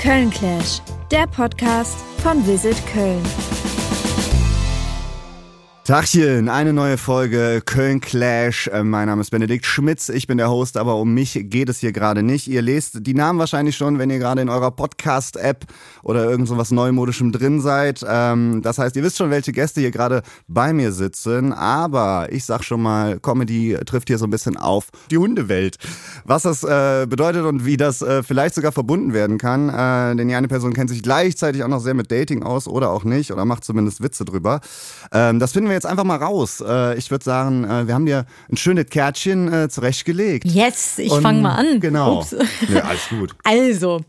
Köln Clash, der Podcast von Visit Köln. Tachchen, eine neue Folge Köln Clash. Äh, Mein Name ist Benedikt Schmitz, ich bin der Host, aber um mich geht es hier gerade nicht. Ihr lest die Namen wahrscheinlich schon, wenn ihr gerade in eurer Podcast-App oder irgend so was Neumodischem drin seid. Ähm, Das heißt, ihr wisst schon, welche Gäste hier gerade bei mir sitzen, aber ich sag schon mal, Comedy trifft hier so ein bisschen auf die Hundewelt. Was das äh, bedeutet und wie das äh, vielleicht sogar verbunden werden kann, denn die eine Person kennt sich gleichzeitig auch noch sehr mit Dating aus oder auch nicht oder macht zumindest Witze drüber. Ähm, das finden wir jetzt einfach mal raus. Äh, ich würde sagen, äh, wir haben dir ein schönes Kärtchen äh, zurechtgelegt. Yes, ich fange mal an. Genau. Ups. Ja, alles gut. Also,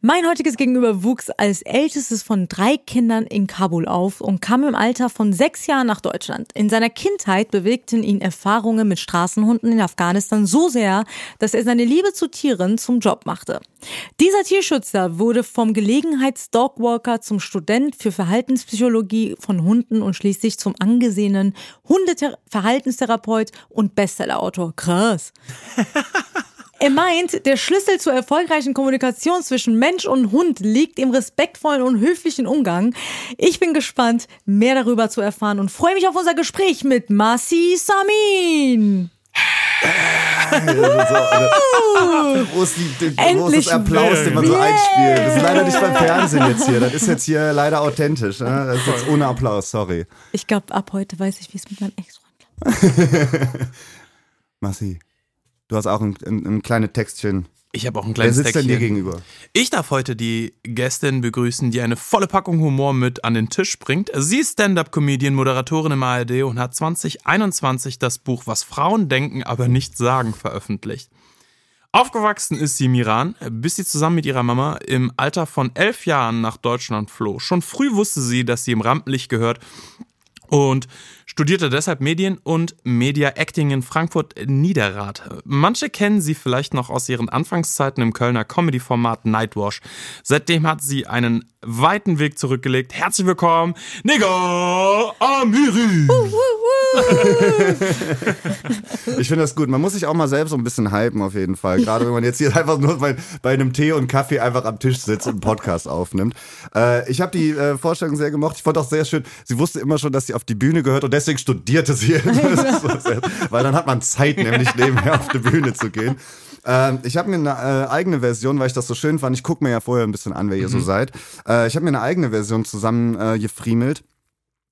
mein heutiges Gegenüber wuchs als ältestes von drei Kindern in Kabul auf und kam im Alter von sechs Jahren nach Deutschland. In seiner Kindheit bewegten ihn Erfahrungen mit Straßenhunden in Afghanistan so sehr, dass er seine Liebe zu Tieren zum Job machte. Dieser Tierschützer wurde vom Gelegenheits-Dogwalker zum Student für Verhaltenspsychologie von Hunden und schließlich zum angesehenen Hundeverhaltenstherapeut und Bestsellerautor. Krass. Er meint, der Schlüssel zur erfolgreichen Kommunikation zwischen Mensch und Hund liegt im respektvollen und höflichen Umgang. Ich bin gespannt, mehr darüber zu erfahren und freue mich auf unser Gespräch mit Masi Samin. Also, wo ist, die, wo ist Endlich das Applaus, den man so einspielt? Das ist leider nicht beim Fernsehen jetzt hier. Das ist jetzt hier leider authentisch. Ne? Das ist jetzt ohne Applaus, sorry. Ich glaube, ab heute weiß ich, wie es mit meinem Ex-Freund klappt. Massi, du hast auch ein, ein, ein kleines Textchen. Ich habe auch ein Wer kleines sitzt denn dir Deckchen. gegenüber? Ich darf heute die Gästin begrüßen, die eine volle Packung Humor mit an den Tisch bringt. Sie ist Stand-up-Comedian, Moderatorin im ARD und hat 2021 das Buch Was Frauen denken, aber nicht sagen veröffentlicht. Aufgewachsen ist sie im Iran, bis sie zusammen mit ihrer Mama im Alter von elf Jahren nach Deutschland floh. Schon früh wusste sie, dass sie im Rampenlicht gehört und studierte deshalb Medien und Media Acting in Frankfurt Niederrad. Manche kennen sie vielleicht noch aus ihren Anfangszeiten im Kölner Comedy-Format Nightwash. Seitdem hat sie einen weiten Weg zurückgelegt. Herzlich willkommen, Nigga Amiri. Ich finde das gut. Man muss sich auch mal selbst so ein bisschen hypen, auf jeden Fall. Gerade wenn man jetzt hier einfach nur bei, bei einem Tee und Kaffee einfach am Tisch sitzt und einen Podcast aufnimmt. Äh, ich habe die äh, Vorstellung sehr gemocht. Ich fand auch sehr schön, sie wusste immer schon, dass sie auf die Bühne gehört und deswegen studierte sie. Sehr, weil dann hat man Zeit, nämlich nebenher auf die Bühne zu gehen. Ähm, ich habe mir eine äh, eigene Version, weil ich das so schön fand. Ich gucke mir ja vorher ein bisschen an, wer ihr so seid. Äh, ich habe mir eine eigene Version zusammen äh, gefriemelt.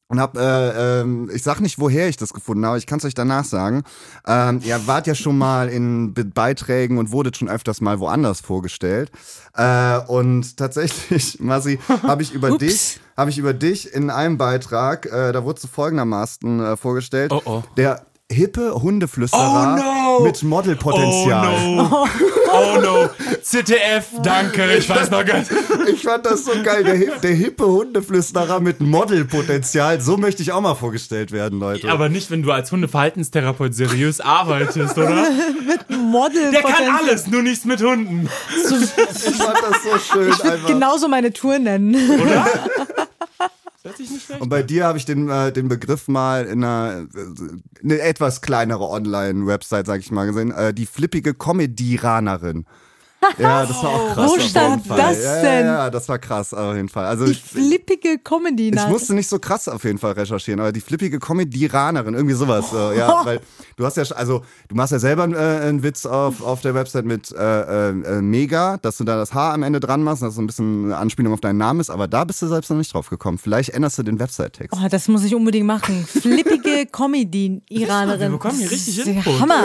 Und hab, äh, ähm, ich sag nicht, woher ich das gefunden habe, ich kann es euch danach sagen. Ähm, ihr wart ja schon mal in Be Beiträgen und wurdet schon öfters mal woanders vorgestellt. Äh, und tatsächlich, Masi, habe ich über dich, habe ich über dich in einem Beitrag, äh, da wurdest du folgendermaßen äh, vorgestellt. Oh, oh. Der hippe Hundeflüsterer Oh, no. mit Modelpotenzial. no. Oh no. ZDF, danke. Ich weiß noch gar nicht. Ich fand das so geil. Der, der hippe Hundeflüsterer mit Modelpotenzial. So möchte ich auch mal vorgestellt werden, Leute. Aber nicht, wenn du als Hundeverhaltenstherapeut seriös arbeitest, oder? Model. Der kann alles, nur nichts mit Hunden. ich fand das so schön. Ich würde genauso meine Tour nennen. Oder? Hört sich nicht schlecht. Und bei dir habe ich den, äh, den Begriff mal in einer äh, eine etwas kleinere Online-Website, sag ich mal, gesehen. Äh, die flippige Comediranerin. Ja, das war auch krass. Wo auf stand jeden Fall. das ja, denn? Ja, ja, das war krass auf jeden Fall. Also Die ich, flippige Comedy. ich musste nicht so krass auf jeden Fall recherchieren, aber die flippige Comediranerin, irgendwie sowas. Äh, ja, weil du hast ja, also du machst ja selber äh, einen Witz auf, auf der Website mit äh, äh, äh, Mega, dass du da das H am Ende dran machst, dass so ein bisschen eine Anspielung auf deinen Namen ist, aber da bist du selbst noch nicht drauf gekommen. Vielleicht änderst du den Website-Text. Oh, das muss ich unbedingt machen. Flippige Wir Comedy-Iranerin. bekommen hier richtig Input. Hammer.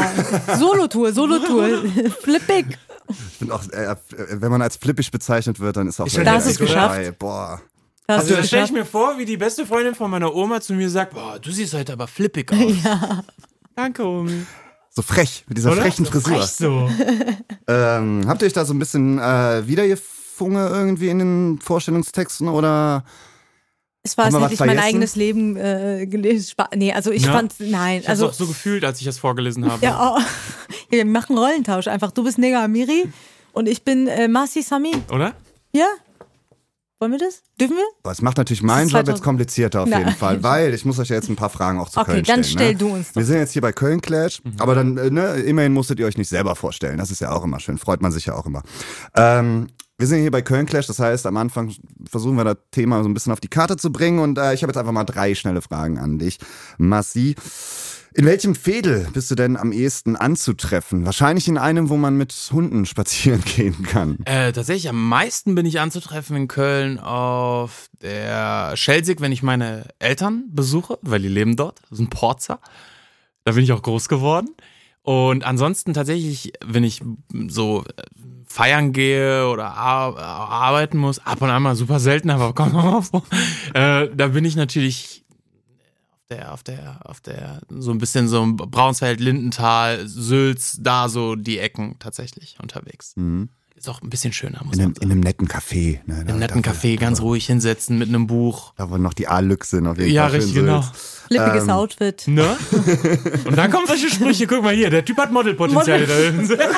Solotour, Solotour. Flippig. Ich finde auch, äh, äh, wenn man als flippig bezeichnet wird, dann ist auch Ich der das ist geschafft. dabei. Boah. Das Also da stelle ich mir vor, wie die beste Freundin von meiner Oma zu mir sagt, boah, du siehst heute aber flippig aus. Ja. Danke, Omi. So frech, mit dieser Oder? frechen So Frisur. frech so. Ähm, habt ihr euch da so ein bisschen äh, wiedergefunden irgendwie in den Vorstellungstexten oder Es war, als hätte ich mein vergessen? eigenes Leben äh, gelesen. Spa- Nee, also ich Ja. fand, nein. Ich Also, auch so gefühlt, als ich das vorgelesen habe. ja, oh, ja, wir machen Rollentausch einfach. Du bist Nega Amiri und ich bin äh, Masi Samin. Oder? Ja? Wollen wir das? Dürfen wir? Boah, Es macht natürlich meinen Job 2000 jetzt komplizierter auf Nein. jeden Fall, weil ich muss euch ja jetzt ein paar Fragen auch zu Okay, Köln dann stellen. stell ne? du uns doch. Wir sind jetzt hier bei Köln Clash, aber dann, äh, ne, immerhin musstet ihr euch nicht selber vorstellen. Das ist ja auch immer schön, freut man sich ja auch immer. Ähm, Wir sind hier bei Köln Clash, das heißt, am Anfang versuchen wir das Thema so ein bisschen auf die Karte zu bringen und äh, ich habe jetzt einfach mal drei schnelle Fragen an dich. Massi, in welchem Fädel bist du denn am ehesten anzutreffen? Wahrscheinlich in einem, wo man mit Hunden spazieren gehen kann. Äh, tatsächlich, am meisten bin ich anzutreffen in Köln auf der Schelsig, wenn ich meine Eltern besuche, weil die leben dort. Das ist ein Porzer. Da bin ich auch groß geworden. Und ansonsten tatsächlich, wenn ich so äh, feiern gehe oder ar arbeiten muss, ab und an mal super selten, aber noch mal vor, äh, da bin ich natürlich auf der, auf der, auf der, so ein bisschen so Braunsfeld, Lindenthal, Sülz, da so die Ecken tatsächlich unterwegs. Ist auch ein bisschen schöner, muss In einem, in einem netten Café. Ne? Im netten Café ganz ruhig hinsetzen mit einem Buch. Da wo noch die A-Lück sind auf jeden Ja, Fall. richtig, genau. Sülz. Flippiges Outfit. Ne? Und dann kommen solche Sprüche, guck mal hier, der Typ hat Modelpotenzial da hinten.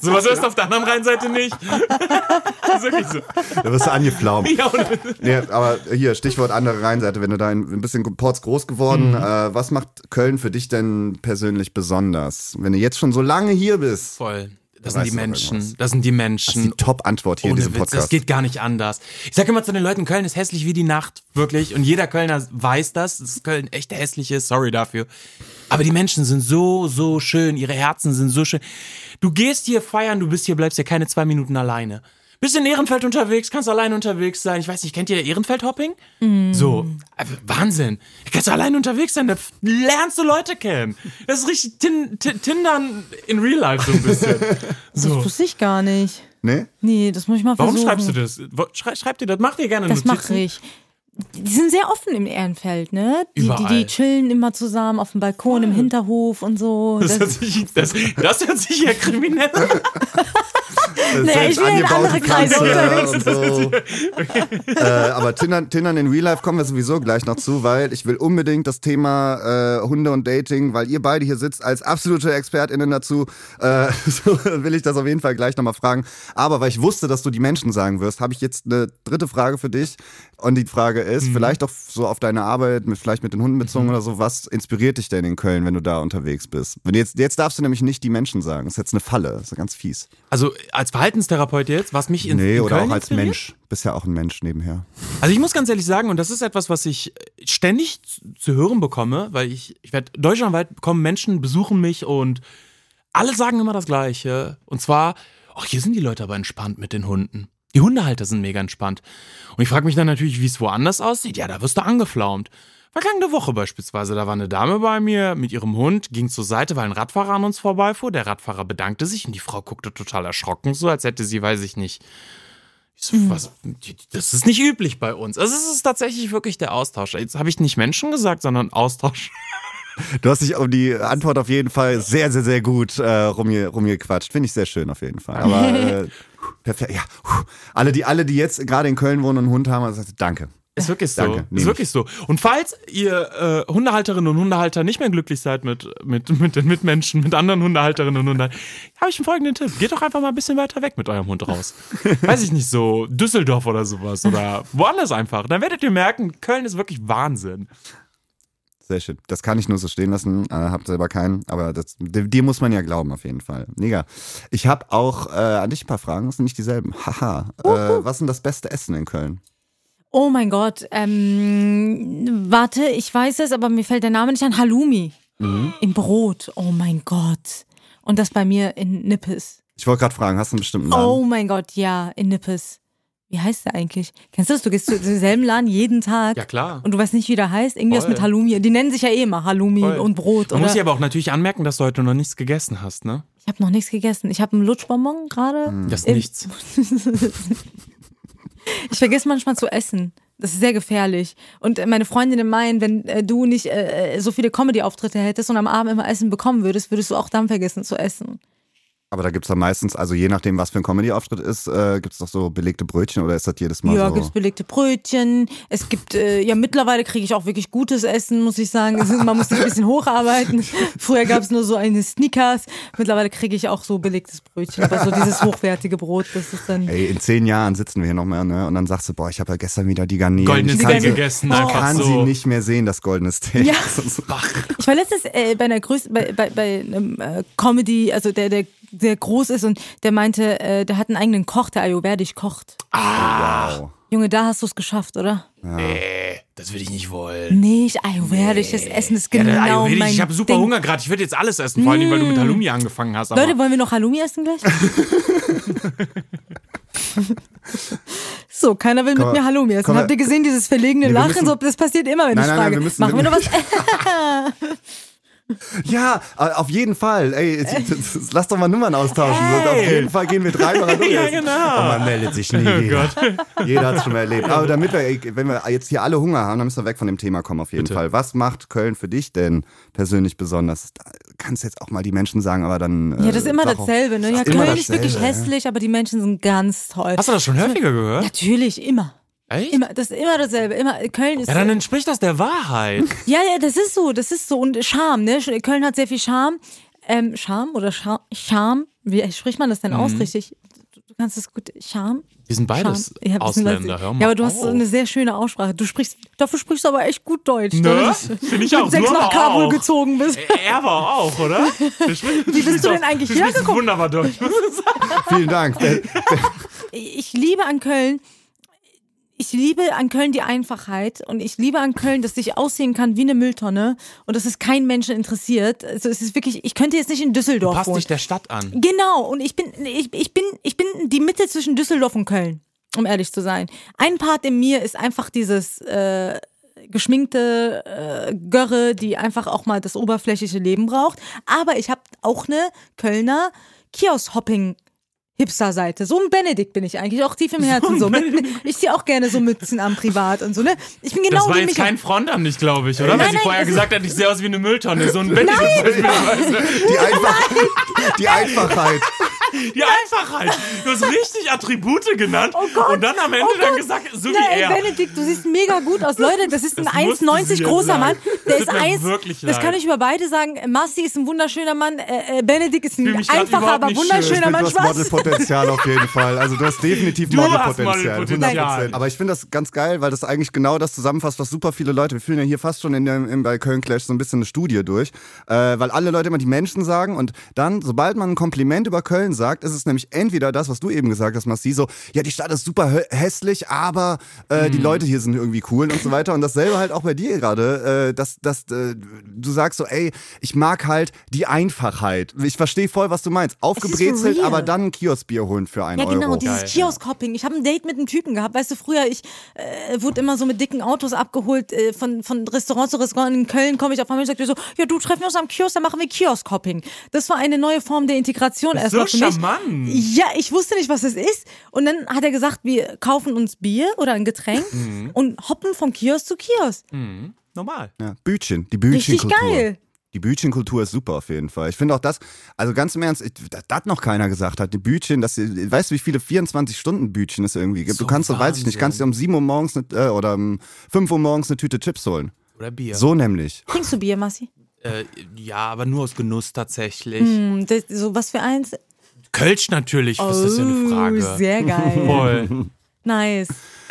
So was hörst du auf der anderen Rheinseite nicht. Das ist wirklich so. Da wirst du angeflaumt. Ja, Nee, aber hier, Stichwort andere Rheinseite, wenn du da ein, ein bisschen Ports groß geworden, Mhm. äh, was macht Köln für dich denn persönlich besonders? Wenn du jetzt schon so lange hier bist. voll. Das Da sind die Menschen. Das sind die Das Menschen. ist die Top-Antwort hier in Ohne diesem Witz, Podcast. das geht gar nicht anders. Ich sage immer zu den Leuten, Köln ist hässlich wie die Nacht, wirklich. Und jeder Kölner weiß das, dass Köln echt hässlich ist. Sorry dafür. Aber die Menschen sind so, so schön. Ihre Herzen sind so schön. Du gehst hier feiern, du bist hier, bleibst hier keine zwei Minuten alleine. Bist in Ehrenfeld unterwegs, kannst allein unterwegs sein. Ich weiß nicht, kennt ihr Ehrenfeld-Hopping? So, äh, Wahnsinn. Kannst du allein unterwegs sein, da lernst du Leute kennen. Das ist richtig tin tin Tindern in Real Life so ein bisschen. Das So. wusste ich gar nicht. Nee? Nee, das muss ich mal Warum versuchen. schreibst du das? Schrei, schreib dir das, mach dir gerne Das Notizen. mache ich. Die sind sehr offen im Ehrenfeld, ne? Die, die, Überall. die chillen immer zusammen auf dem Balkon, im Hinterhof und so. Das, hört Das, sich, das, das hört sich ja kriminell an. Naja, ich bin in andere Kreise unterwegs. und so. äh, aber Tindern, Tindern in Real Life kommen wir sowieso gleich noch zu, weil ich will unbedingt das Thema äh, Hunde und Dating, weil ihr beide hier sitzt als absolute ExpertInnen dazu, äh, so will ich das auf jeden Fall gleich nochmal fragen. Aber weil ich wusste, dass du die Menschen sagen wirst, habe ich jetzt eine dritte Frage für dich. Und die Frage ist, Mhm. vielleicht auch so auf deine Arbeit, mit, vielleicht mit den Hunden bezogen oder so, was inspiriert dich denn in Köln, wenn du da unterwegs bist? Wenn jetzt, jetzt darfst du nämlich nicht die Menschen sagen. Das ist jetzt eine Falle. Das ist ganz fies. Also als Verhaltenstherapeut jetzt, was mich in, Nee, in oder Köln auch als inspiriert? Mensch. Bist ja auch ein Mensch nebenher. Also ich muss ganz ehrlich sagen, und das ist etwas, was ich ständig zu, zu hören bekomme, weil ich, ich werde deutschlandweit kommen Menschen, besuchen mich und alle sagen immer das Gleiche. Und zwar, ach, hier sind die Leute aber entspannt mit den Hunden. Die Hundehalter sind mega entspannt. Und ich frage mich dann natürlich, wie es woanders aussieht. Ja, da wirst du angeflaumt. Vergangene Woche beispielsweise, da war eine Dame bei mir mit ihrem Hund, ging zur Seite, weil ein Radfahrer an uns vorbeifuhr. Der Radfahrer bedankte sich und die Frau guckte total erschrocken, so als hätte sie, weiß ich nicht, ich so, was, das ist nicht üblich bei uns. Also es ist tatsächlich wirklich der Austausch. Jetzt habe ich nicht Menschen gesagt, sondern Austausch. Du hast dich um die Antwort auf jeden Fall sehr, sehr, sehr gut äh, rumge rumgequatscht. Finde ich sehr schön auf jeden Fall. Aber äh, perfekt. Ja, alle, die, alle, die jetzt gerade in Köln wohnen und einen Hund haben, also, danke. Ist wirklich so. Danke, ist wirklich so. Und falls ihr äh, Hundehalterinnen und Hundehalter nicht mehr glücklich seid mit, mit, mit den Mitmenschen, mit anderen Hundehalterinnen und Hundehaltern, habe ich einen folgenden Tipp. Geht doch einfach mal ein bisschen weiter weg mit eurem Hund raus. Weiß ich nicht, so Düsseldorf oder sowas oder woanders einfach. Dann werdet ihr merken, Köln ist wirklich Wahnsinn. Sehr schön. Das kann ich nur so stehen lassen. Äh, hab selber keinen, aber das, dir muss man ja glauben auf jeden Fall. Mega. Ich habe auch äh, an dich ein paar Fragen. Das sind nicht dieselben. Haha. Äh, was ist denn das beste Essen in Köln? Oh mein Gott. Ähm, warte, ich weiß es, aber mir fällt der Name nicht an. Halloumi. Im Brot. Oh mein Gott. Und das bei mir in Nippes. Ich wollte gerade fragen, hast du einen bestimmten Namen? Oh mein Gott, ja, in Nippes. Wie heißt der eigentlich? Kennst du das? Du gehst zu demselben Laden jeden Tag. Ja, klar. Und du weißt nicht, wie der heißt. Irgendwie was Voll. mit Halloumi. Die nennen sich ja eh immer Halloumi Voll. und Brot. Man Oder? muss ja aber auch natürlich anmerken, dass du heute noch nichts gegessen hast, ne? ich habe noch nichts gegessen. Ich habe einen Lutschbonbon gerade. Das ist nichts. Ich vergesse manchmal zu essen. Das ist sehr gefährlich. Und äh, meine Freundinnen meinen, wenn äh, du nicht äh, äh, so viele Comedy-Auftritte hättest und am Abend immer Essen bekommen würdest, würdest du auch dann vergessen zu essen. Aber da gibt's da meistens, also je nachdem, was für ein Comedy-Auftritt ist, äh, gibt's doch so belegte Brötchen oder ist das jedes Mal ja, so? gibt's belegte Brötchen. Es gibt, äh, ja, mittlerweile kriege ich auch wirklich gutes Essen, muss ich sagen. Es man muss sich ein bisschen hocharbeiten. Früher gab's nur so eine Sneakers. Mittlerweile kriege ich auch so belegtes Brötchen. Aber so dieses hochwertige Brot, das ist dann. Ey, in zehn Jahren sitzen wir hier noch mehr, ne? Und dann sagst du, boah, ich habe ja gestern wieder die Garnelen. Kann Steak sie, gegessen, ich einfach kann so. sie nicht mehr sehen, das goldene Steak. Ja. Ich war letztens äh, bei einer größten, bei, bei, bei einem äh, Comedy, also der, der sehr groß ist und der meinte, äh, der hat einen eigenen Koch, der ayurvedisch kocht. Wow. Junge, da hast du es geschafft, oder? Nee, das würde ich nicht wollen. Nicht ayurvedisches Essen ist Ja, genau der Ayurvedisch, mein ich habe super Ding. Hunger gerade. Ich würde jetzt alles essen, vor allem, weil du mit Halloumi angefangen hast. Aber Leute, wollen wir noch Halloumi essen gleich? so, keiner will Komm, mit mir Halloumi essen. komm, Habt ihr gesehen, dieses verlegene Nee, wir Lachen? müssen- so, das passiert immer, wenn Nein, ich nein, nein, frage. wir müssen- Machen wir noch was? Ja, äh, auf jeden Fall. Ey, jetzt- jetzt- lass doch mal Nummern austauschen. So, Auf jeden Fall gehen wir dreimal durch. Ja, genau. Und man meldet sich nie wieder. Jeder hat es schon mal erlebt. Aber damit wir, wenn wir jetzt hier alle Hunger haben, dann müssen wir weg von dem Thema kommen auf jeden Bitte. Fall. Was macht Köln für dich denn persönlich besonders? Da kannst jetzt auch mal die Menschen sagen, aber dann. ja, das ist immer dasselbe. Ne? Ja, Köln ist wirklich hässlich, aber die Menschen sind ganz toll. Hast du das schon häufiger gehört? Natürlich, immer. Echt? Immer, das ist immer dasselbe. Immer, Köln ist. Ja, dann entspricht das der Wahrheit. Ja, ja, das ist so, das ist so. Und Charme, ne? Köln hat sehr viel Charme. Ähm, Charme oder Char Charme? Wie spricht man das denn Mhm. aus, richtig? Du, du kannst das gut. Charme? Wir sind beides. Ja, Ausländer, hör mal Ja, aber du hast so auf. eine sehr schöne Aussprache. Du sprichst, dafür sprichst du aber echt gut Deutsch. Ne? ne? Find ich auch. Sechs Du nach Kabul auch. gezogen bist. Er war auch, oder? Wie bist du denn eigentlich hergekommen? Wunderbar Deutsch. Vielen Dank. Ich liebe an Köln. Ich liebe an Köln die Einfachheit und ich liebe an Köln, dass ich aussehen kann wie eine Mülltonne und dass es keinen Menschen interessiert. Also es ist wirklich, ich könnte jetzt nicht in Düsseldorf Passt wohnen. dich der Stadt an. Genau, und ich bin, ich, ich bin, ich bin die Mitte zwischen Düsseldorf und Köln, um ehrlich zu sein. Ein Part in mir ist einfach dieses äh, geschminkte äh, Görre, die einfach auch mal das oberflächliche Leben braucht. Aber ich habe auch eine Kölner Kiosk-Hopping. Hipster-Seite. So ein Benedikt bin ich eigentlich, auch tief im Herzen so. Mit, ich ziehe auch gerne so Mützen am Privat und so, ne? Ich bin genau Das war jetzt kein Front an dich, glaube ich, oder? Weil Nein, sie nein, vorher es gesagt hat, ich sehe aus wie eine Mülltonne. So ein Benedikt. die, Einfach, die Einfachheit. Die Einfachheit. Du hast richtig Attribute genannt Oh Gott. und dann am Ende Oh dann gesagt, so wie Nein, er. Benedikt, du siehst mega gut aus. Leute, das ist ein Das musste sie 1,90 jetzt großer. Mann. Der Das ist tut mir 1, wirklich das kann ich über beide sagen. Massi ist ein wunderschöner Mann, äh, äh, Benedikt ist ein einfacher, aber wunderschöner Mann. du hast. Modelpotenzial auf jeden Fall. Also du hast definitiv Du Modelpotenzial. Modelpotenzial. 100%. Aber ich finde das ganz geil, weil das eigentlich genau das zusammenfasst, was super viele Leute, wir führen ja hier fast schon in der, im, bei Köln Clash so ein bisschen eine Studie durch, äh, weil alle Leute immer die Menschen sagen und dann, sobald man ein Kompliment über Köln sagt, ist es nämlich entweder das, was du eben gesagt hast, Massi, so, ja, die Stadt ist super hä- hässlich, aber äh, die Leute hier sind irgendwie cool und so weiter. Und dasselbe halt auch bei dir gerade, äh, dass, dass äh, du sagst so, ey, ich mag halt die Einfachheit. Ich verstehe voll, was du meinst. Aufgebrezelt, aber dann ein Kioskbier holen für einen Ja, genau, Euro. dieses Kiosk-Hopping. Ich habe ein Date mit einem Typen gehabt. Weißt du, früher, ich äh, wurde immer so mit dicken Autos abgeholt, äh, von, von Restaurant zu Restaurant. In Köln komme ich auf einmal und sagte so, ja, du treffen wir uns am Kiosk, dann machen wir Kiosk-Hopping. Das war eine neue Form der Integration So erstmal für mich. Charmant. Ja, ich wusste nicht, was es ist. Und dann hat er gesagt, wir kaufen uns Bier oder ein Getränk Mhm. und hoppen vom Kiosk zu Kiosk. Normal. Ja, Bütchen, die Richtig Bütchenkultur. geil. Die Bütchenkultur ist super auf jeden Fall. Ich finde auch das, also ganz im Ernst, ich- dass das noch keiner gesagt hat. Die Bütchen, das, weißt du, wie viele 24-Stunden-Bütchen es irgendwie gibt? So du kannst, doch, weiß ich nicht, Wahnsinn. kannst dir um 7 Uhr morgens eine, äh, oder um 5 Uhr morgens eine Tüte Chips holen. Oder Bier. So nämlich. Trinkst du Bier, Massi? Äh, ja, aber nur aus Genuss tatsächlich. Hm, das, so was für eins? Kölsch natürlich, was ist das für eine Oh, Frage? Sehr geil. Voll. nice.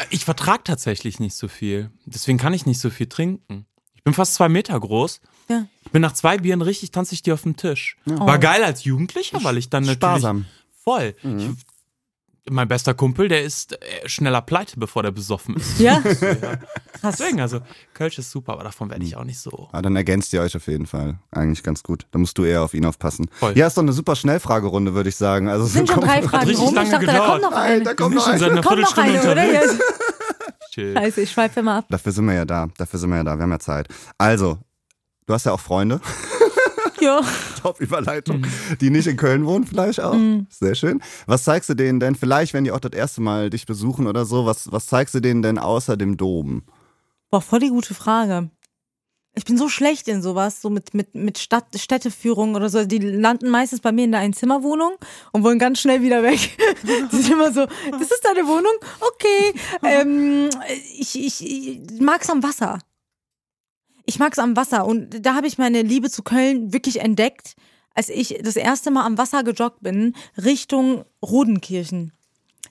Ich vertrage tatsächlich nicht so viel. Deswegen kann ich nicht so viel trinken. Ich bin fast zwei Meter groß. Ja. Ich bin nach zwei Bieren richtig, tanze ich die auf dem Tisch. War geil als Jugendlicher, weil ich dann natürlich. Sparsam. Voll. Ich, mein bester Kumpel, der ist äh, schneller pleite, bevor der besoffen ist. Ja? Krass. Deswegen, also, Kölsch ist super, aber davon werde ich auch nicht so. Ah, dann ergänzt ihr euch auf jeden Fall. Eigentlich ganz gut. Da musst du eher auf ihn aufpassen. Voll. Ja, ist doch eine super Schnellfragerunde, würde ich sagen. Also, Sind schon drei Fragen richtig rum. Ich lange dachte, da kommt gedauert. noch Nein, eine. da kommt noch sind schon eine. seit einer kommt noch eine, oder? unterwegs. Yes. Chill. Scheiße, ich schweife immer ab. Dafür sind wir ja da. Dafür sind wir ja da. Wir haben ja Zeit. Also, du hast ja auch Freunde. Ja. Top-Überleitung, die nicht in Köln wohnen, vielleicht auch. Sehr schön. Was zeigst du denen denn, vielleicht, wenn die auch das erste Mal dich besuchen oder so, was, was zeigst du denen denn außer dem Dom? Boah, voll die gute Frage. Ich bin so schlecht in sowas, so mit, mit, mit Stadt, Städteführung oder so. Die landen meistens bei mir in der Einzimmerwohnung und wollen ganz schnell wieder weg. Die sind immer so, das ist deine Wohnung? Okay. Ähm, ich, ich, ich mag's am Wasser. Ich mag's am Wasser und da habe ich meine Liebe zu Köln wirklich entdeckt, als ich das erste Mal am Wasser gejoggt bin, Richtung Rodenkirchen.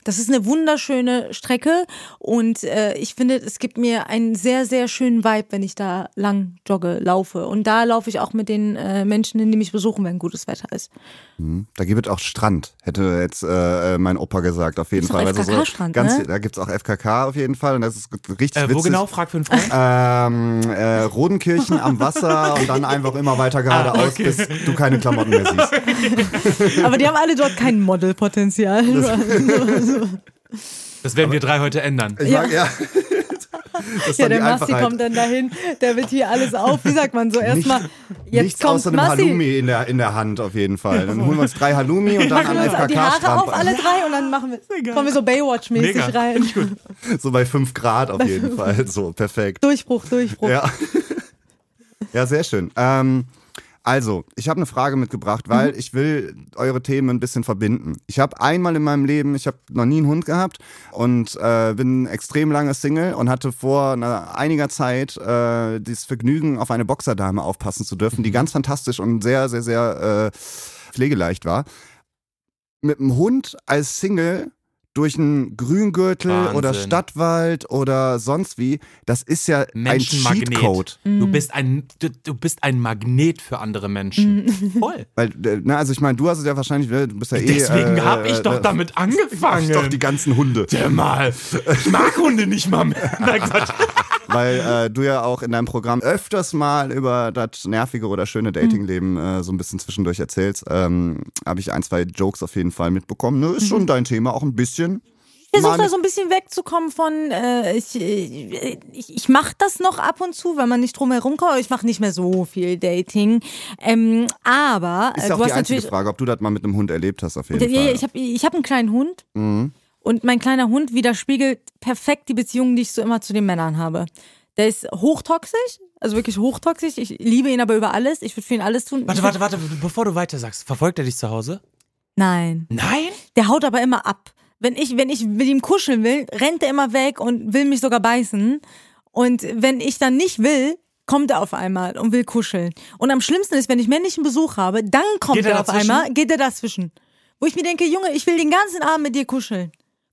Das ist eine wunderschöne Strecke und äh, ich finde, es gibt mir einen sehr, sehr schönen Vibe, wenn ich da lang jogge, laufe. Und da laufe ich auch mit den äh, Menschen hin, die mich besuchen, wenn gutes Wetter ist. Mhm. Da gibt es auch Strand, hätte jetzt äh, mein Opa gesagt, auf jeden Gibt's Fall. auch Also FKK-Strand, ganz, ne? Da gibt es auch FKK auf jeden Fall und das ist richtig Äh, witzig. wo genau? Frag für einen Freund. Ähm, äh, Rodenkirchen am Wasser und dann einfach immer weiter geradeaus, Ah, okay. bis du keine Klamotten mehr siehst. Aber die haben alle dort kein Modelpotenzial. Das werden wir drei heute ändern. Ich mag, ja. Ja, der Massi kommt dann dahin, der wird hier alles auf. Wie sagt man so? Erstmal, jetzt Nichts kommt außer einem Massi. Halloumi in der, in der Hand auf jeden Fall. Dann holen wir uns drei Halloumi und dann an Machen wir uns die Haare auf, alle drei, und dann machen wir, kommen wir so Baywatch-mäßig rein. So bei fünf Grad auf jeden Fall. So, perfekt. Durchbruch, Durchbruch. Ja. ja, sehr schön. Ähm, also, ich habe eine Frage mitgebracht, Mhm. weil ich will eure Themen ein bisschen verbinden. Ich habe einmal in meinem Leben, ich habe noch nie einen Hund gehabt und äh, bin extrem lange Single und hatte vor einer, einiger Zeit äh, das Vergnügen, auf eine Boxerdame aufpassen zu dürfen, Mhm. die ganz fantastisch und sehr, sehr, sehr äh, pflegeleicht war. Mit einem Hund als Single durch einen Grüngürtel Wahnsinn. oder Stadtwald oder sonst wie, das ist ja ein Menschenmagnet. Cheatcode. Du bist ein, du, du bist ein Magnet für andere Menschen. Voll. Weil, äh, na, also ich meine, du hast es ja wahrscheinlich, ne, du bist ja eh. Deswegen äh, habe ich äh, doch äh, damit angefangen. ich doch die ganzen Hunde. Der mal. Ich mag Hunde nicht mal mehr. Nein, Quatsch. Weil äh, du ja auch in deinem Programm öfters mal über das nervige oder schöne Datingleben äh, so ein bisschen zwischendurch erzählst. Ähm, Habe ich ein, zwei Jokes auf jeden Fall mitbekommen. Ne, ist schon dein Thema, auch ein bisschen. Ich versuche da so ein bisschen wegzukommen von, äh, ich, ich, ich mache das noch ab und zu, wenn man nicht drum herum kommt, aber ich mache nicht mehr so viel Dating. Ähm, aber Ist äh, ja auch du die hast einzige natürlich. Frage, ob du das mal mit einem Hund erlebt hast, auf jeden Ja, Fall. ja, ich habe ich hab einen kleinen Hund Mhm. Und mein kleiner Hund widerspiegelt perfekt die Beziehung, die ich so immer zu den Männern habe. Der ist hochtoxisch, also wirklich hochtoxisch. Ich liebe ihn aber über alles. Ich würde für ihn alles tun. Warte, warte, warte, bevor du weiter sagst, verfolgt er dich zu Hause? Nein. Nein? Der haut aber immer ab. Wenn ich, wenn ich mit ihm kuscheln will, rennt er immer weg und will mich sogar beißen. Und wenn ich dann nicht will, kommt er auf einmal und will kuscheln. Und am schlimmsten ist, wenn ich männlichen Besuch habe, dann kommt Geht er er auf einmal, geht er dazwischen. Wo ich mir denke, Junge, ich will den ganzen Abend mit dir kuscheln.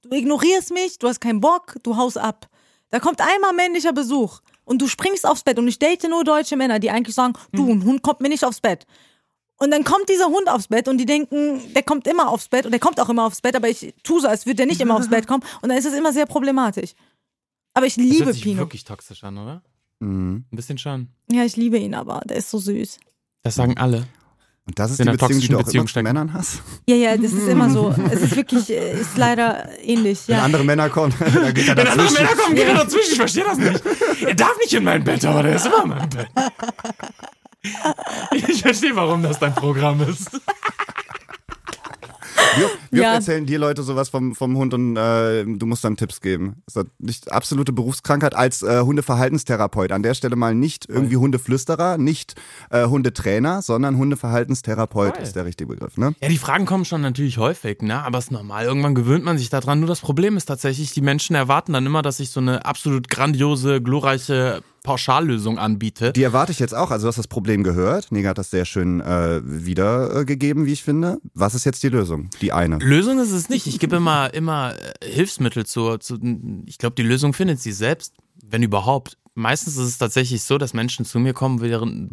Du ignorierst mich, du hast keinen Bock, du haust ab. Da kommt einmal männlicher Besuch und du springst aufs Bett und ich date nur deutsche Männer, die eigentlich sagen, du, ein Hund kommt mir nicht aufs Bett. Und dann kommt dieser Hund aufs Bett und die denken, der kommt immer aufs Bett und der kommt auch immer aufs Bett, aber ich tue so, als würde der nicht immer aufs Bett kommen und dann ist es immer sehr problematisch. Aber ich Das liebe hört sich Pino. wirklich toxisch an, oder? Mhm. Ein bisschen schon. Ja, ich liebe ihn aber, der ist so süß. Das sagen alle. Und das ist In die einer Beziehung, die du auch Beziehung immer zu. Männern hast? Ja, ja, das ist immer so. Es ist wirklich, äh, ist leider ähnlich, Wenn ja. andere Männer kommen, dann geht er Wenn andere dazwischen. Männer kommen, geht er dazwischen. Ich verstehe das nicht. Er darf nicht in mein Bett, aber der ist immer in meinem Bett. Ich verstehe, warum das dein Programm ist. Wie, wie Ja. oft erzählen dir Leute sowas vom, vom Hund und äh, du musst dann Tipps geben? Ist das nicht absolute Berufskrankheit als äh, Hundeverhaltenstherapeut? An der Stelle mal nicht irgendwie Hundeflüsterer, nicht äh, Hundetrainer, sondern Hundeverhaltenstherapeut Voll. ist der richtige Begriff, ne? Ja, die Fragen kommen schon natürlich häufig, ne? Aber es ist normal. Irgendwann gewöhnt man sich daran. Nur das Problem ist tatsächlich, die Menschen erwarten dann immer, dass ich so eine absolut grandiose, glorreiche Pauschallösung anbiete. Die erwarte ich jetzt auch. Also du hast das Problem gehört. Nega hat das sehr schön äh, wiedergegeben, wie ich finde. Was ist jetzt die Lösung? Die eine. Lösung ist es nicht. Ich gebe immer, immer äh, Hilfsmittel zu, zu ich glaube, die Lösung findet sie selbst, wenn überhaupt. Meistens ist es tatsächlich so, dass Menschen zu mir kommen, während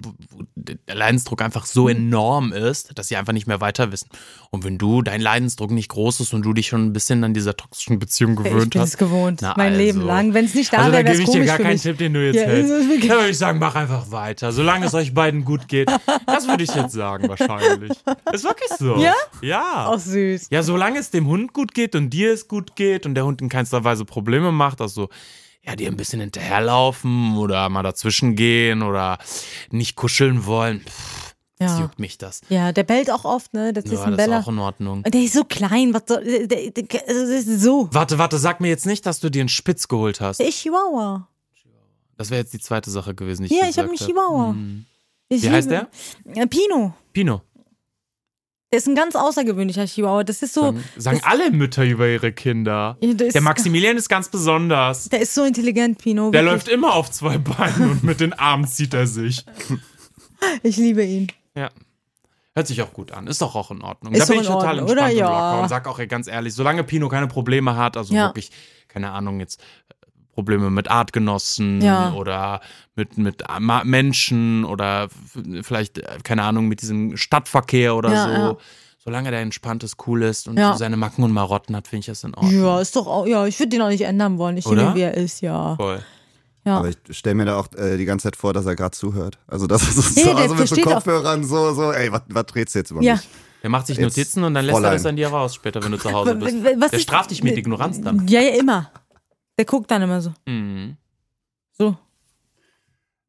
der Leidensdruck einfach so enorm ist, dass sie einfach nicht mehr weiter wissen. Und wenn du, dein Leidensdruck nicht groß ist und du dich schon ein bisschen an dieser toxischen Beziehung Ich gewöhnt bin hast. es gewohnt, Na mein also. Leben lang. Wenn es nicht da also wäre, wäre gebe es ich dir komisch gar keinen mich. Tipp, den du jetzt Ja, hältst. Da würde ich sagen, mach einfach weiter. Solange es euch beiden gut geht. Das würde ich jetzt sagen, wahrscheinlich. Ist wirklich so. Ja? Ja. Auch süß. Ja, solange es dem Hund gut geht und dir es gut geht und der Hund in keinster Weise Probleme macht, also ja, dir ein bisschen hinterherlaufen oder mal dazwischen gehen oder nicht kuscheln wollen, pff, Ja. juckt mich das? ja, der bellt auch oft, ne? Das ist Ja, ein das ist Beller. auch in Ordnung. Der ist so klein, was soll, der, der, der, also das ist so. Warte, warte, sag mir jetzt nicht, dass du dir einen Spitz geholt hast. Ist Chihuahua. Das wäre jetzt die zweite Sache gewesen. Die Ja, ich ich habe einen Chihuahua. Hm. Ich Wie heißt der? Äh, Pino. Pino. Der ist ein ganz außergewöhnlicher Chihuahua. Das ist so. Sagen, sagen alle Mütter über ihre Kinder. Ja, der ist- Der Maximilian ist ganz besonders. Der ist so intelligent, Pino. Der wirklich. läuft immer auf zwei Beinen und mit den Armen zieht er sich. Ich liebe ihn. Ja. Hört sich auch gut an. Ist doch auch in Ordnung. Ist da bin ich total Ordnung, entspannt oder? und locker Ja. und sag auch ganz ehrlich, solange Pino keine Probleme hat, also Ja. wirklich, keine Ahnung, jetzt Probleme mit Artgenossen Ja. oder mit, mit Menschen oder vielleicht, äh, keine Ahnung, mit diesem Stadtverkehr oder Ja, so. ja. Solange der entspannt ist, cool ist und Ja. seine Macken und Marotten hat, finde ich das in Ordnung. Ja, ist doch auch, ja, ich würde den auch nicht ändern wollen. Ich liebe, wie er ist, ja. Voll. ja. Aber ich stelle mir da auch äh, die ganze Zeit vor, dass er gerade zuhört. Also das ist so, Nee, so der also mit so versteht auch- Kopfhörern so, so, ey, was, was redst du jetzt über Ja. mich? Der macht sich Jetzt, Notizen und dann lässt er das an dir raus, später, wenn du zu Hause bist. Was Der ist- straft dich mit Ignoranz dann. Ja, ja, immer. Der guckt dann immer so. Mhm. So.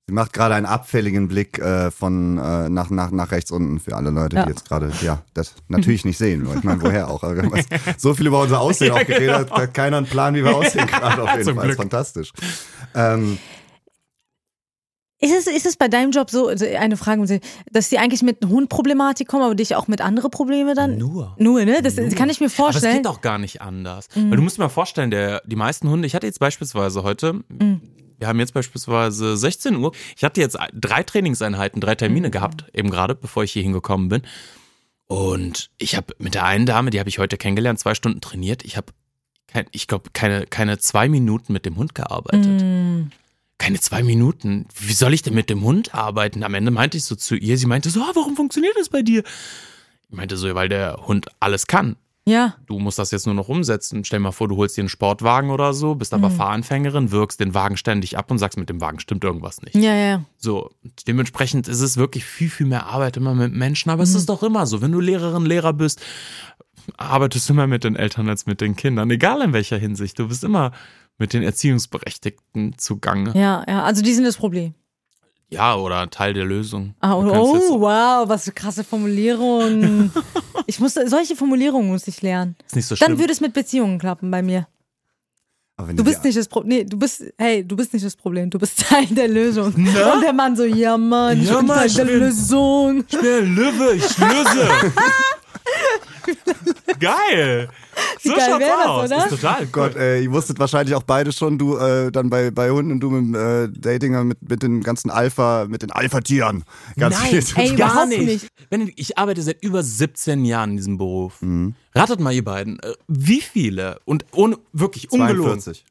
Sie macht gerade einen abfälligen Blick äh, von äh, nach, nach, nach rechts unten für alle Leute, Ja. die jetzt gerade, ja, das natürlich nicht sehen. Ich meine, woher auch? Haben jetzt so viel über unser Aussehen Ja, auch geredet, genau. hat, hat keiner einen Plan, wie wir aussehen gerade auf jeden Zum Fall. Glück. Fantastisch. Ähm, Ist es, ist es bei deinem Job so, also eine Frage, dass die eigentlich mit Hundproblematik kommen, aber dich auch mit andere Probleme dann? Nur. Nur, ne? Das kann ich mir Aber es vorstellen. Mhm. geht auch gar nicht anders. Weil du musst dir mal vorstellen, der, die meisten Hunde, ich hatte jetzt beispielsweise heute, Mhm. wir haben jetzt beispielsweise 16 Uhr, ich hatte jetzt drei Trainingseinheiten, drei Mhm. Termine gehabt, eben gerade, bevor ich hier hingekommen bin. Und ich habe mit der einen Dame, die habe ich heute kennengelernt, zwei Stunden trainiert. Ich habe, ich glaube, keine, keine zwei Minuten mit dem Hund gearbeitet. Keine zwei Minuten. Wie soll ich denn mit dem Hund arbeiten? Am Ende meinte ich so zu ihr, sie meinte so, ah, warum funktioniert das bei dir? Ich meinte so, weil der Hund alles kann Ja. du musst das jetzt nur noch umsetzen. Stell dir mal vor, du holst dir einen Sportwagen oder so, bist aber Mhm. Fahranfängerin, wirkst den Wagen ständig ab und sagst, mit dem Wagen stimmt irgendwas nicht. Ja, ja. So, dementsprechend ist es wirklich viel, viel mehr Arbeit immer mit Menschen, aber es Mhm. ist doch immer so. Wenn du Lehrerin, Lehrer bist, arbeitest du immer mit den Eltern als mit den Kindern, egal in welcher Hinsicht. Du bist immer mit den Erziehungsberechtigten zugange. Ja, ja. Also die sind das Problem. Ja, oder Teil der Lösung. Ah, oh, oh wow, was für krasse Formulierungen. ich muss, solche Formulierungen muss ich lernen. Ist nicht so schlimm. Dann würde es mit Beziehungen klappen bei mir. aber wenn Du bist nicht das Problem. Nee, du bist, hey, du bist nicht das Problem. Du bist Teil der Lösung. Na? Und der Mann so, ja Mann, ich Ja, bin Mann, Teil ich der bin- Lösung. Ich bin ein Löwe, ich löse. Geil. Wie so geil schaut's wär das, aus. oder? Ist total Oh Gott, ey, ihr wusstet wahrscheinlich auch beide schon, du äh, dann bei, bei Hunden und du mit dem äh, Dating mit, mit den ganzen Alpha, mit den Alpha-Tieren. Ganz Nein, viel zu ey. Gar nicht. Wenn, ich arbeite seit über 17 Jahren in diesem Beruf. Mhm. Ratet mal, ihr beiden, äh, wie viele und ohne wirklich ungelogen. 42.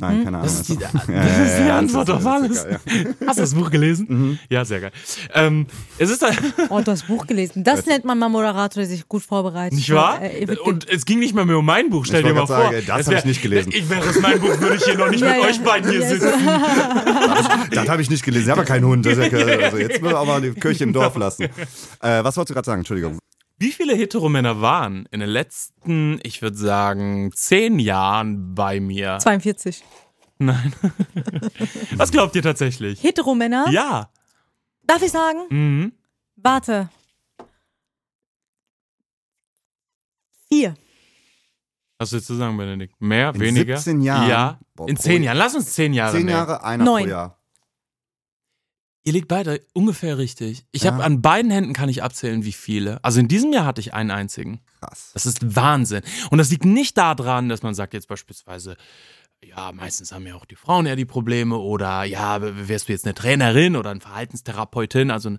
Nein, keine Ahnung. Das ist die, Ja, das ja, ist die ja, Antwort das auf alles. egal, ja. Hast du das Buch gelesen? Ja, sehr geil. Ähm, es ist Oh, du hast Buch gelesen. Das nennt man mal Moderator, der sich gut vorbereitet. nicht wahr? Äh. Und es ging nicht mal mehr um mein Buch, stell Ich dir mal vor. sagen, das Es hab wär- ich nicht gelesen. Ich wäre es mein Buch, würde ich hier noch nicht Ja, mit ja. euch beiden hier Ja, sitzen. Das habe ich nicht gelesen. Ich habe ja keinen Hund. Das ist ja, also jetzt müssen wir auch mal die Kirche im Dorf lassen. Äh, was wolltest du gerade sagen? Entschuldigung. Wie viele Heteromänner waren in den letzten, ich würde sagen, zehn Jahren bei mir? 42. Nein. Was glaubt ihr tatsächlich? Heteromänner? Ja. Darf ich sagen? Mhm. Warte. Vier. Was willst du sagen, Benedikt? Mehr, In weniger? 17 Jahren? Ja. Boah, in zehn Jahren. Lass uns zehn Jahre Zehn nehmen. Jahre, einer Neun. pro Jahr. Ihr liegt beide ungefähr richtig. Ich Ja. habe an beiden Händen kann ich abzählen, wie viele. Also in diesem Jahr hatte ich einen einzigen. Krass. Das ist Wahnsinn. Und das liegt nicht daran, dass man sagt jetzt beispielsweise, ja, meistens haben ja auch die Frauen eher die Probleme oder ja, wärst du jetzt eine Trainerin oder eine Verhaltenstherapeutin, also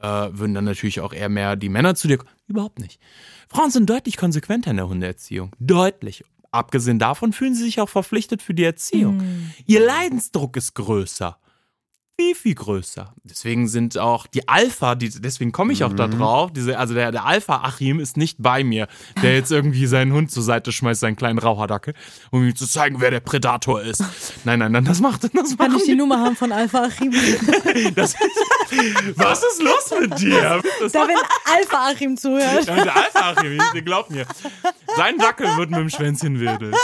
äh, würden dann natürlich auch eher mehr die Männer zu dir kommen. Überhaupt nicht. Frauen sind deutlich konsequenter in der Hundeerziehung. Deutlich. Abgesehen davon fühlen sie sich auch verpflichtet für die Erziehung. Ihr Leidensdruck ist größer. Viel, viel größer. Deswegen sind auch die Alpha, die, deswegen komme ich auch da drauf. Diese, also der, der Alpha-Achim ist nicht bei mir, der jetzt irgendwie seinen Hund zur Seite schmeißt, seinen kleinen Raucherdackel, um ihm zu zeigen, wer der Predator ist. Nein, nein, nein, das macht, das Kann machen ich die Nummer haben von Alpha Achim? das, Was ist los mit dir? Das da, wenn Alpha Achim zuhört. ja, der Alpha-Achim, ihr glaubt mir. Sein Dackel wird mit dem Schwänzchen wedelt.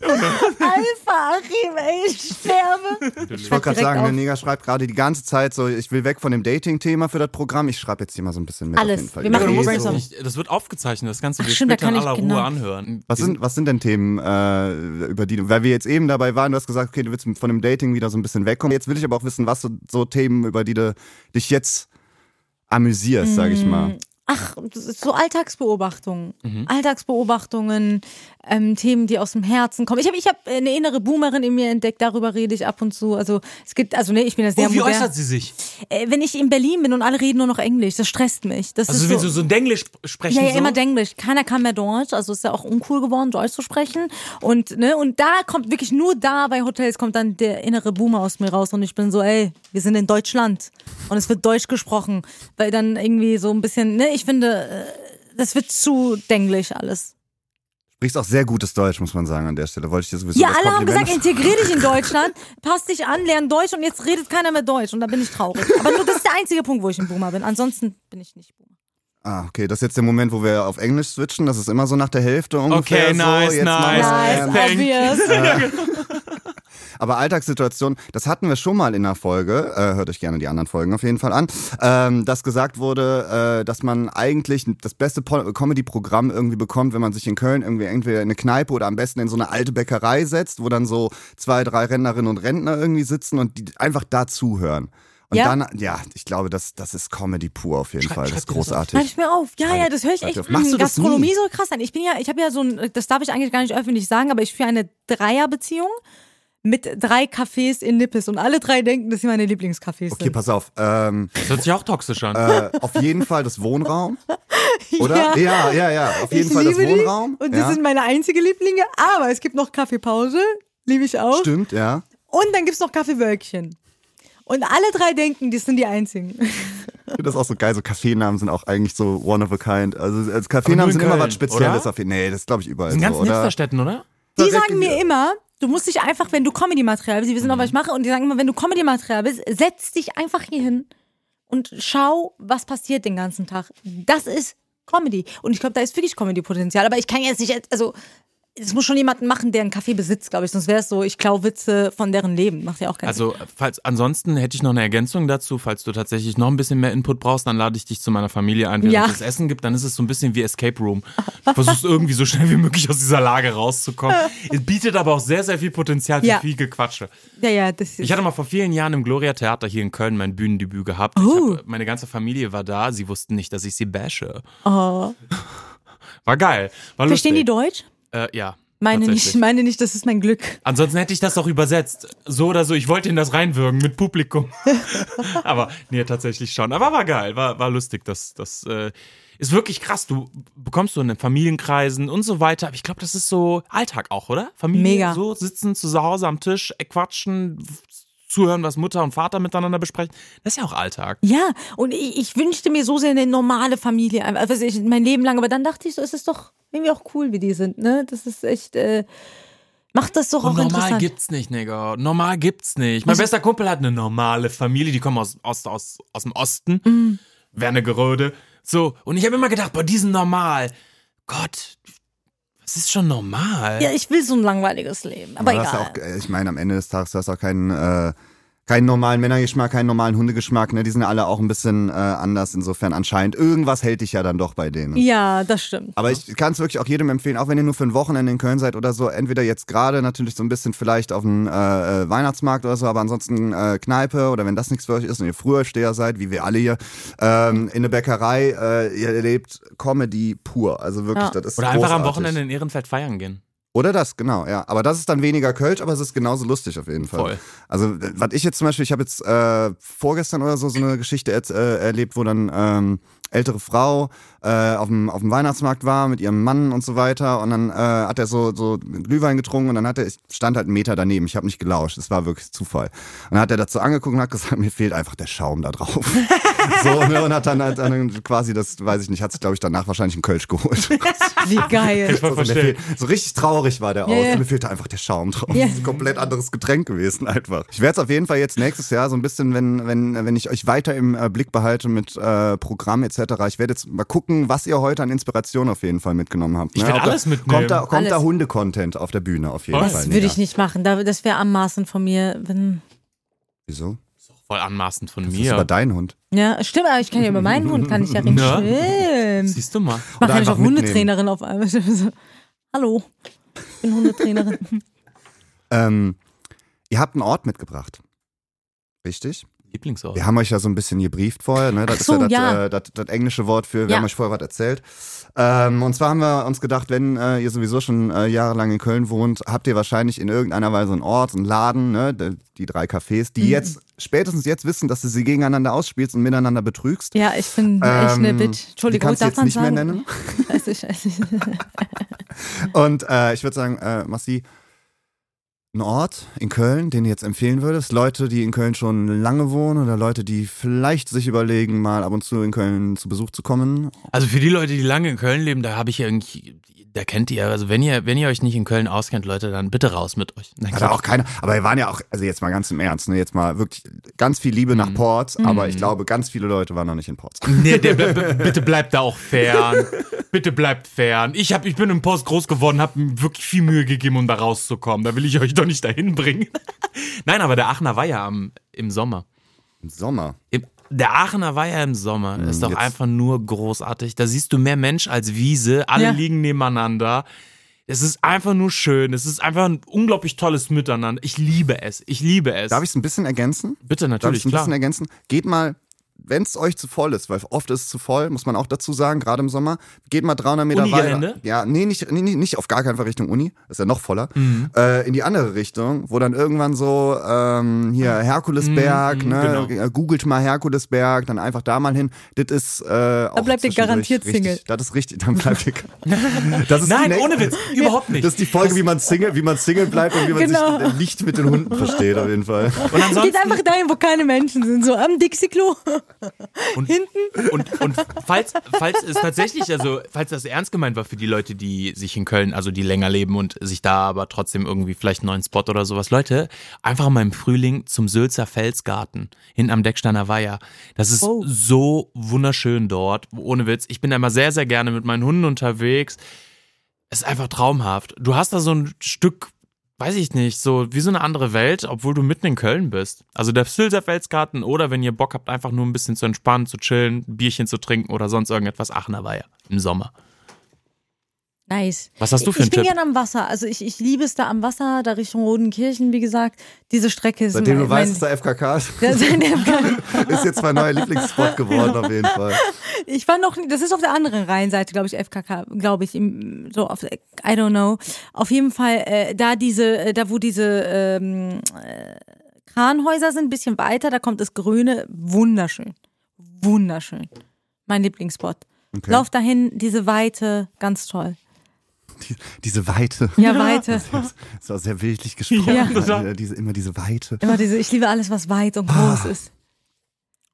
Alpha Achim, ey, ich sterbe. Ich wollte gerade sagen, auf. der Neger schreibt gerade die ganze Zeit so, ich will weg von dem Dating-Thema für das Programm. Ich schreibe jetzt hier mal so ein bisschen mit. Alles. Auf jeden Fall. Wir machen Ja, das, nicht, das wird aufgezeichnet, das Ganze Ach, wir stimmt, da später in aller genau. Ruhe anhören. Was sind, was sind denn Themen, äh, über die, weil wir jetzt eben dabei waren, du hast gesagt, okay, du willst von dem Dating wieder so ein bisschen wegkommen. Jetzt will ich aber auch wissen, was so, so Themen, über die du dich jetzt amüsierst, sag ich mal. Ach, das so Alltagsbeobachtungen. Mhm. Alltagsbeobachtungen, ähm, Themen, die aus dem Herzen kommen. Ich habe ich hab eine innere Boomerin in mir entdeckt, darüber rede ich ab und zu. Also es gibt, also nee, ich bin da sehr Oh, wie modern. äußert sie sich? Äh, wenn ich in Berlin bin und alle reden nur noch Englisch, das stresst mich. Das Also ist wenn so, sie so ein Denglisch sprechen ja, ja, so? immer Englisch. Keiner kann mehr Deutsch, also ist ja auch uncool geworden, Deutsch zu sprechen. Und ne, und da kommt wirklich nur da bei Hotels kommt dann der innere Boomer aus mir raus und ich bin so, ey, wir sind in Deutschland und es wird Deutsch gesprochen, weil dann irgendwie so ein bisschen, ne, ich finde, äh, das wird zu denglisch alles. Sprichst auch sehr gutes Deutsch, muss man sagen, an der Stelle. Wollte ich dir sowieso Ja, alle haben gesagt, integrier dich in Deutschland, pass dich an, lern Deutsch und jetzt redet keiner mehr Deutsch und da bin ich traurig. Aber nur das ist der einzige Punkt, wo ich ein Boomer bin. Ansonsten bin ich nicht Boomer. Ah, okay, das ist jetzt der Moment, wo wir auf Englisch switchen. Das ist immer so nach der Hälfte ungefähr. Okay, so. nice, jetzt nice. Thank- obvious. Aber Alltagssituation, das hatten wir schon mal in der Folge, äh, hört euch gerne die anderen Folgen auf jeden Fall an, ähm, dass gesagt wurde, äh, dass man eigentlich das beste Comedy-Programm irgendwie bekommt, wenn man sich in Köln irgendwie entweder in eine Kneipe oder am besten in so eine alte Bäckerei setzt, wo dann so zwei, drei Rentnerinnen und Rentner irgendwie sitzen und die einfach da zuhören. Und Ja. dann, ja, ich glaube, das, das ist Comedy pur auf jeden Schreib- Fall. Das schreib ist das großartig. Schreib ich mir auf. Ja, ja, das höre ich echt. Machst du mh, das Gastronomie nie? so krass an. Ich bin ja, ich habe ja so ein, das darf ich eigentlich gar nicht öffentlich sagen, aber ich führe eine Dreierbeziehung mit drei Cafés in Nippes und alle drei denken, dass sie meine Lieblingscafés Okay, sind. pass auf. Ähm, Das hört sich auch toxisch an. äh, auf jeden Fall das Wohnraum. Oder? Ja, ja, ja. Auf jeden ich Fall das liebe die Wohnraum. Und das ja. sind meine einzigen Lieblinge, aber es gibt noch Kaffeepause, liebe ich auch. Stimmt, ja. Und dann gibt's noch Kaffeewölkchen. Und alle drei denken, das sind die einzigen. Ich finde das auch so geil. So Kaffeenamen sind auch eigentlich so one of a kind. Also als Aber Kaffeenamen sind immer Köln, was Spezielles. oder? Auf jeden Nee, das glaube ich überall in so, ganzen oder? Hipsterstädten, oder? Die sagen mir die- immer, du musst dich einfach, wenn du Comedy-Material bist, die wissen auch, was ich mache, und die sagen immer, wenn du Comedy-Material bist, setz dich einfach hier hin und schau, was passiert den ganzen Tag. Das ist Comedy. Und ich glaube, da ist wirklich Comedy-Potenzial. Aber ich kann jetzt nicht, also, es muss schon jemanden machen, der einen Café besitzt, glaube ich. Sonst wäre es so, ich klau Witze von deren Leben. Macht ja auch keinen Sinn. Also, falls, ansonsten hätte ich noch eine Ergänzung dazu. Falls du tatsächlich noch ein bisschen mehr Input brauchst, dann lade ich dich zu meiner Familie ein, während Ja. es Essen gibt. Dann ist es so ein bisschen wie Escape Room. Du versuchst irgendwie so schnell wie möglich aus dieser Lage rauszukommen. Es bietet aber auch sehr, sehr viel Potenzial für Ja. viel Gequatsche. Ja, ja, das. Ich hatte mal vor vielen Jahren im Gloria Theater hier in Köln mein Bühnendebüt gehabt. Oh. Hab, meine ganze Familie war da. Sie wussten nicht, dass ich sie bashe. oh. War geil. War Verstehen die. Deutsch? Äh, ja. Meine nicht, meine nicht, das ist mein Glück. Ansonsten hätte ich das auch übersetzt. So oder so. Ich wollte in das reinwirken mit Publikum. Aber nee, tatsächlich schon. Aber war geil, war, war lustig. Das, das äh, ist wirklich krass. Du bekommst so in den Familienkreisen und so weiter. Aber ich glaube, das ist so Alltag auch, oder? Familie Mega. so sitzen zu Hause am Tisch, äh, quatschen, zuhören, was Mutter und Vater miteinander besprechen. Das ist ja auch Alltag. Ja, und ich, ich wünschte mir so sehr eine normale Familie, einfach, also ich, mein Leben lang, aber dann dachte ich so, es ist doch irgendwie auch cool, wie die sind, ne? Das ist echt, äh, macht das doch auch Und normal interessant. gibt's nicht, Nigga. Normal gibt's nicht. Mein bester Kumpel hat eine normale Familie, die kommen aus, aus, aus, aus dem Osten. Mhm. Wernigerode. So, und ich habe immer gedacht, boah, die sind normal. Gott, was ist schon normal? ja, ich will so ein langweiliges Leben, aber hast egal. auch, äh, ich meine, am Ende des Tages, du hast auch keinen, äh, keinen normalen Männergeschmack, keinen normalen Hundegeschmack. Ne? Die sind ja alle auch ein bisschen äh, anders. Insofern anscheinend, irgendwas hält dich ja dann doch bei denen. ja, das stimmt. Aber ich kann es wirklich auch jedem empfehlen, auch wenn ihr nur für ein Wochenende in Köln seid oder so, entweder jetzt gerade natürlich so ein bisschen vielleicht auf dem äh, äh, Weihnachtsmarkt oder so, aber ansonsten äh, Kneipe oder wenn das nichts für euch ist und ihr Frühersteher seid, wie wir alle hier, ähm, in eine Bäckerei, äh, ihr erlebt Comedy pur. Also wirklich, Ja. das ist Oder einfach am. Wochenende in Ehrenfeld feiern gehen. Oder das, genau, ja. Aber das ist dann weniger Kölsch, aber es ist genauso lustig auf jeden Fall. Voll. Also, äh, was ich jetzt zum Beispiel, ich habe jetzt äh, vorgestern oder so so eine Geschichte äh, erlebt, wo dann ähm, ältere Frau äh, auf dem auf dem Weihnachtsmarkt war mit ihrem Mann und so weiter und dann äh, hat er so so Glühwein getrunken und dann hat er, ich stand halt einen Meter daneben, ich habe nicht gelauscht, es war wirklich Zufall. Und dann hat er dazu angeguckt und hat gesagt, mir fehlt einfach der Schaum da drauf. so ne, und hat dann, hat dann quasi das, weiß ich nicht, hat sich glaube ich danach wahrscheinlich einen Kölsch geholt. Wie geil. Ich voll So, der verstehe. fehlt- so richtig traurig war der aus. ja. Mir fehlte einfach der Schaum drauf. Ja. Das ist ein komplett anderes Getränk gewesen einfach. Ich werde es auf jeden Fall jetzt nächstes Jahr so ein bisschen, wenn, wenn, wenn ich euch weiter im äh, Blick behalte mit äh, Programm etc. Ich werde jetzt mal gucken, was ihr heute an Inspiration auf jeden Fall mitgenommen habt. Ich werd Ob da- alles mitnehmen. Kommt da, kommt da Alles. Hunde-Content auf der Bühne auf jeden Voll. Fall. Das würde ich nicht machen. Da- Das wäre anmaßend von mir. Wenn, Wieso? Voll anmaßend von Das ist aber mir. dein Hund. ja, stimmt, aber ich kann ja über meinen Hund, kann ich ja reden. Ja. Stimmt. Siehst du mal. Ich ja nicht einfach auch Hundetrainerin auf einmal. Hallo, ich bin Hundetrainerin. Ähm, ihr habt einen Ort mitgebracht. Richtig? Lieblingsort. Wir haben euch ja so ein bisschen gebrieft vorher, ne? Das so, ist ja das, ja. Äh, das, das englische Wort für, wir Ja. haben euch vorher was erzählt. Ähm, und zwar haben wir uns gedacht, wenn äh, ihr sowieso schon äh, jahrelang in Köln wohnt, habt ihr wahrscheinlich in irgendeiner Weise einen Ort, einen Laden, ne? Die, die drei Cafés, die jetzt, spätestens jetzt wissen, dass du sie gegeneinander ausspielst und miteinander betrügst. Ja, ich bin echt eine Ähm, Bitch. die Entschuldigung, kannst du darf jetzt nicht mehr sagen? nennen. Scheiße, scheiße. Und äh, ich würde sagen, äh, Massi, ein Ort in Köln, den du jetzt empfehlen würdest? Leute, die in Köln schon lange wohnen oder Leute, die vielleicht sich überlegen, mal ab und zu in Köln zu Besuch zu kommen? Also für die Leute, die lange in Köln leben, da habe ich irgendwie, da kennt ihr, also wenn ihr, wenn ihr euch nicht in Köln auskennt, Leute, dann bitte raus mit euch. Nein, Hat auch keiner, aber wir waren ja auch, also jetzt mal ganz im Ernst, ne, jetzt mal wirklich ganz viel Liebe Mhm. nach Ports, aber ich glaube, ganz viele Leute waren noch nicht in Ports. Nee, der, bitte bleibt da auch fern. Bitte bleibt fern. Ich, hab, ich bin im Post groß geworden, habe mir wirklich viel Mühe gegeben, um da rauszukommen. Da will ich euch doch nicht dahin bringen. Nein, aber der Aachener war ja am, im Sommer. Im Sommer. Im, der Aachener war ja im Sommer. Das ist doch jetzt- einfach nur großartig. Da siehst du mehr Mensch als Wiese. Alle Ja. liegen nebeneinander. Es ist einfach nur schön. Es ist einfach ein unglaublich tolles Miteinander. Ich liebe es. Ich liebe es. Darf ich es ein bisschen ergänzen? Bitte, Darf ich natürlich, es ein klar. bisschen ergänzen? Geht mal, wenn es euch zu voll ist, weil oft ist es zu voll, muss man auch dazu sagen, gerade im Sommer, geht mal 300 Meter Unigelände? weiter. Ja, nee nicht, nee, nee, nicht auf gar keinen Fall Richtung Uni, ist ja noch voller. Mhm. Äh, in die andere Richtung, wo dann irgendwann so, ähm, hier Herkulesberg, Mhm, ne, genau. äh, googelt mal Herkulesberg, dann einfach da mal hin. Das ist, äh, auch bleibt ihr garantiert richtig, Single. Das ist richtig, dann bleibt ihr. das ist Nein, ohne Witz. Überhaupt nicht. Das ist die Folge, wie man Single, wie man Single bleibt und wie man Genau. sich nicht mit den Hunden versteht, auf jeden Fall. Und ansonsten, Geht einfach dahin, wo keine Menschen sind, so am Dixie-Klo. Und, Und, und falls, falls es tatsächlich, also falls das ernst gemeint war für die Leute, die sich in Köln, also die länger leben und sich da aber trotzdem irgendwie vielleicht einen neuen Spot oder sowas, Leute, einfach mal im Frühling zum Sülzer Felsgarten, hinten am Decksteiner Weiher. Das ist Oh. so wunderschön dort, ohne Witz. Ich bin da immer sehr, sehr gerne mit meinen Hunden unterwegs. Es ist einfach traumhaft. Du hast da so ein Stück weiß ich nicht, so wie so eine andere Welt, obwohl du mitten in Köln bist. Also der Sülzer Felsgarten oder wenn ihr Bock habt, einfach nur ein bisschen zu entspannen, zu chillen, Bierchen zu trinken oder sonst irgendetwas, Aachener Weiher im Sommer. Nice. Was hast du für ich einen bin Tipp? gerne am Wasser. Also ich, ich liebe es da am Wasser, da Richtung Rodenkirchen, wie gesagt. Diese Strecke ist Seitdem du weißt, dass da FKK ist, Ja, sein- ist jetzt mein neuer Lieblingsspot geworden, auf jeden Fall. Ich war noch, nie- das ist auf der anderen Rheinseite, glaube ich, FKK, glaube ich, im, so auf, I don't know. Auf jeden Fall, äh, da diese, äh, da wo diese ähm, äh, Kranhäuser sind, ein bisschen weiter, da kommt das Grüne, wunderschön, wunderschön. Mein Lieblingsspot. Okay. Lauf dahin, diese Weite, ganz toll. Die, diese Weite. Ja, Weite. Das war sehr bildlich gesprochen. Ja. Immer diese, immer diese Weite. Immer diese, ich liebe alles, was weit und groß ist.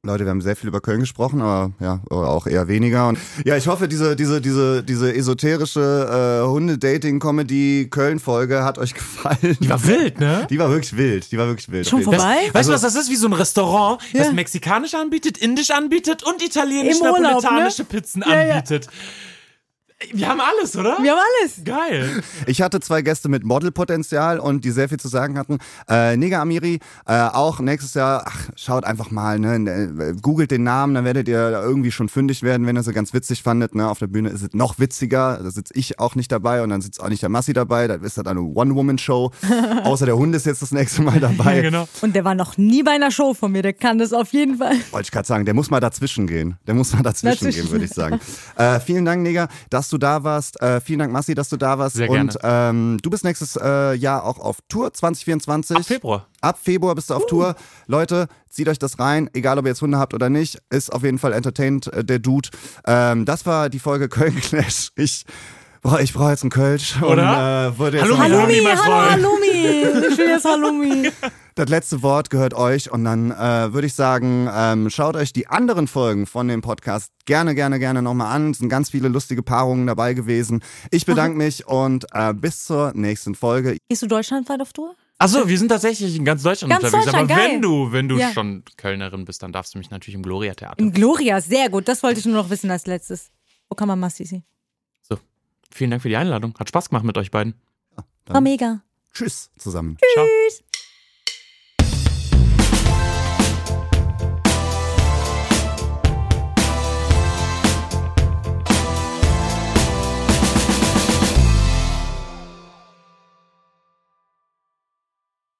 Leute, wir haben sehr viel über Köln gesprochen, aber ja, auch eher weniger. Und ja, ich hoffe, diese, diese, diese, diese esoterische äh, Hunde-Dating-Comedy-Köln-Folge hat euch gefallen. Die war wild, ne? Die war wirklich wild. Die war wirklich wild. Schon vorbei? Weißt du, was das ist? Wie so ein Restaurant, das mexikanisch anbietet, indisch anbietet und italienisch Im Urlaub, napoletanische ne? Pizzen Ja, ja. Wir haben alles, oder? Wir haben alles. Geil. Ich hatte zwei Gäste mit Modelpotenzial und die sehr viel zu sagen hatten. Äh, Nega Amiri, äh, auch nächstes Jahr, ach, schaut einfach mal, ne, äh, googelt den Namen, dann werdet ihr irgendwie schon fündig werden, wenn ihr sie ganz witzig fandet. Ne? Auf der Bühne ist es noch witziger, da sitze ich auch nicht dabei und dann sitzt auch nicht der Massi dabei, dann ist das eine One-Woman-Show. Außer der Hund ist jetzt das nächste Mal dabei. Ja, genau. Und der war noch nie bei einer Show von mir, der kann das auf jeden Fall. Wollte ich gerade sagen, der muss mal dazwischen gehen. Der muss mal dazwischen Dazwischen. gehen, würde ich sagen. Äh, vielen Dank, Nega, dass du da warst. Äh, vielen Dank, Massi, dass du da warst. Sehr Und ähm, du bist nächstes äh, Jahr auch auf Tour 2024. Ab Februar. Ab Februar bist du auf Tour. Leute, zieht euch das rein, egal ob ihr jetzt Hunde habt oder nicht. Ist auf jeden Fall entertained, äh, der Dude. Ähm, das war die Folge Köln Clash. Ich, boah, ich brauche jetzt einen Kölsch. Oder? Und, äh, würde jetzt Hallo, Halloumi, Halloumi. Halloumi. Ich will jetzt Halloumi. Das letzte Wort gehört euch und dann äh, würde ich sagen, ähm, schaut euch die anderen Folgen von dem Podcast gerne, gerne, gerne nochmal an. Es sind ganz viele lustige Paarungen dabei gewesen. Ich bedanke mich und äh, bis zur nächsten Folge. Gehst du deutschlandweit auf Tour? Achso, wir sind tatsächlich in ganz Deutschland Ganz unterwegs. Deutschland, aber geil. wenn du, wenn du Ja. schon Kölnerin bist, dann darfst du mich natürlich im Gloria Theater. Im Gloria, sehr gut. Das wollte ich nur noch wissen als letztes. Wo kann man Massi sehen? Vielen Dank für die Einladung. Hat Spaß gemacht mit euch beiden. War mega. Tschüss zusammen. Ciao. Tschüss.